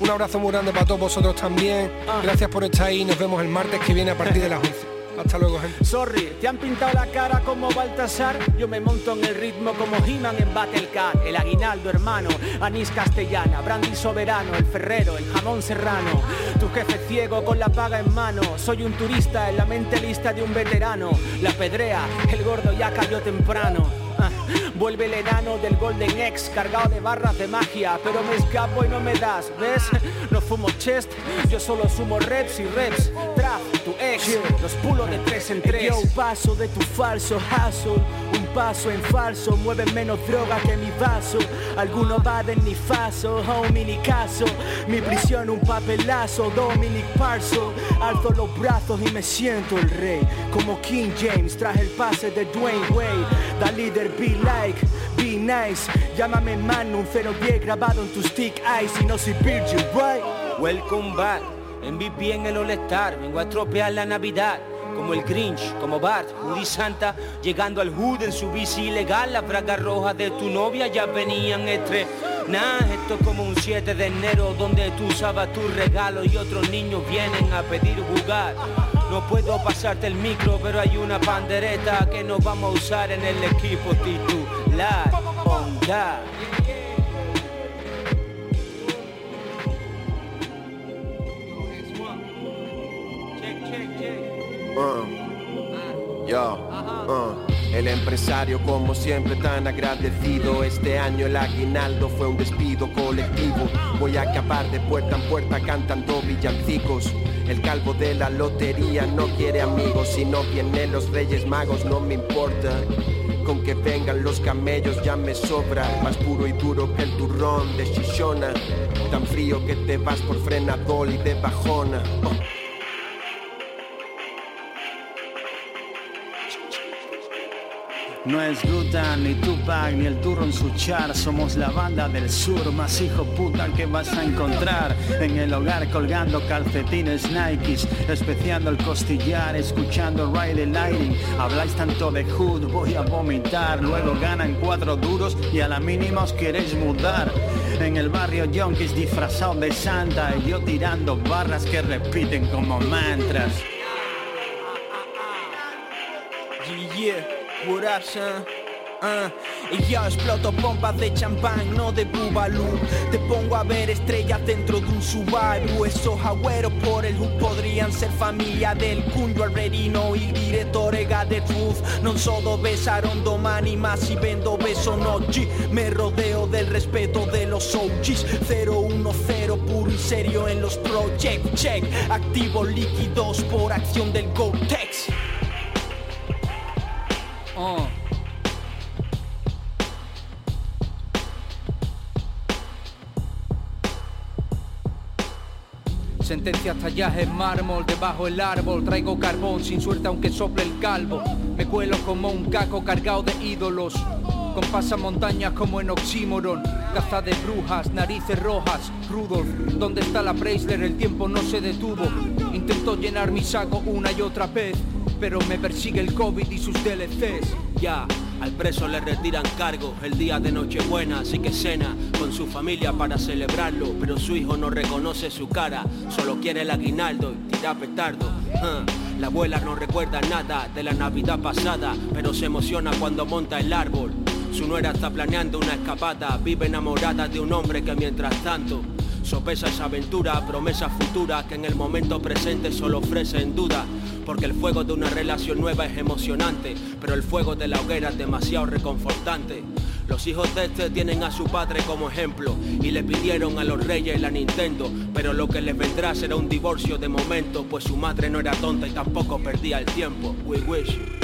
Un abrazo muy grande para todos vosotros también. Gracias por estar ahí. Nos vemos el martes que viene a partir de las 11. Hasta luego, gente. Sorry, te han pintado la cara como Baltasar. Yo me monto en el ritmo como He-Man en Battle Cat. El aguinaldo, hermano. Anís castellana, brandy soberano. El ferrero, el jamón serrano. Tu jefe ciego con la paga en mano. Soy un turista en la mente lista de un veterano. La pedrea, el gordo ya cayó temprano. Vuelve el enano del Golden X cargado de barras de magia, pero me escapo y no me das, ¿ves? No fumo chest, yo solo sumo reps y reps. Trap, tu ex, los pulo de tres en tres. Yo paso de tu falso hustle, un paso en falso, mueve menos droga que mi vaso. Algunos vaden ni faso, homie ni caso. Mi prisión un papelazo, Dominic Parso. Alzo los brazos y me siento el rey. Como King James, traje el pase de Dwayne Wade. Da líder, be be nice. Llámame man, un 010 grabado en tu stick eyes. Y no soy Virgin, right? Welcome back, MVP en el All-Star, vengo a estropear la Navidad. Como el Grinch, como Bart, Woody Santa, llegando al hood en su bici ilegal, las bragas rojas de tu novia ya venían entre... Nah, esto es como un 7 de enero donde tú usabas tu regalo y otros niños vienen a pedir jugar. No puedo pasarte el micro, pero hay una pandereta que nos vamos a usar en el equipo titular. Onda. Uh, yo, uh, el empresario como siempre tan agradecido. Este año el aguinaldo fue un despido colectivo. Voy a acabar de puerta en puerta cantando villancicos. El calvo de la lotería no quiere amigos. Si no vienen los reyes magos no me importa. Con que vengan los camellos ya me sobra. Más puro y duro que el turrón de Shishona Tan frío que te vas por frenador y de bajona. No es Ruta, ni Tupac, ni el turro en su char. Somos la banda del sur, más hijo puta que vas a encontrar. En el hogar colgando calcetines Nikes Especiando el costillar, escuchando Ride Lighting Habláis tanto de hood, voy a vomitar. Luego ganan cuatro duros y a la mínima os queréis mudar. En el barrio yonkis disfrazado de santa Y yo tirando barras que repiten como mantras. Yeah, son? Ah, y yo exploto bombas de champán, no de bubalú Te pongo a ver estrellas dentro de un Subaru. Esos agüeros por el hood podrían ser familia del cunyo already know Il direttore the truth. Non so dove sarò un domani ma si ven dove sono oggi Me rodeo del respeto de los OGs 010 puro y serio en los project Check, activo líquidos por acción del Oh. Sentencia tallaje en mármol debajo el árbol. Traigo carbón sin suerte aunque sople el calvo. Me cuelo como un caco cargado de ídolos. Con pasamontañas como en oxímoron. Caza de brujas, narices rojas. Rudolf, ¿dónde está la Preisler? El tiempo no se detuvo. Intento llenar mi saco una y otra vez Pero me persigue el COVID y sus DLCs Ya, al preso le retiran cargo el día de Nochebuena, así que cena con su familia para celebrarlo, pero su hijo no reconoce su cara, solo quiere el aguinaldo y tira petardo. La abuela no recuerda nada de la Navidad pasada, pero se emociona cuando monta el árbol. Su nuera está planeando una escapada, vive enamorada de un hombre que mientras tanto sopesa esa aventura, promesas futuras que en el momento presente solo ofrecen duda. Porque el fuego de una relación nueva es emocionante, pero el fuego de la hoguera es demasiado reconfortante. Los hijos de este tienen a su padre como ejemplo y le pidieron a los reyes la Nintendo, pero lo que les vendrá será un divorcio de momento, pues su madre no era tonta y tampoco perdía el tiempo. We wish.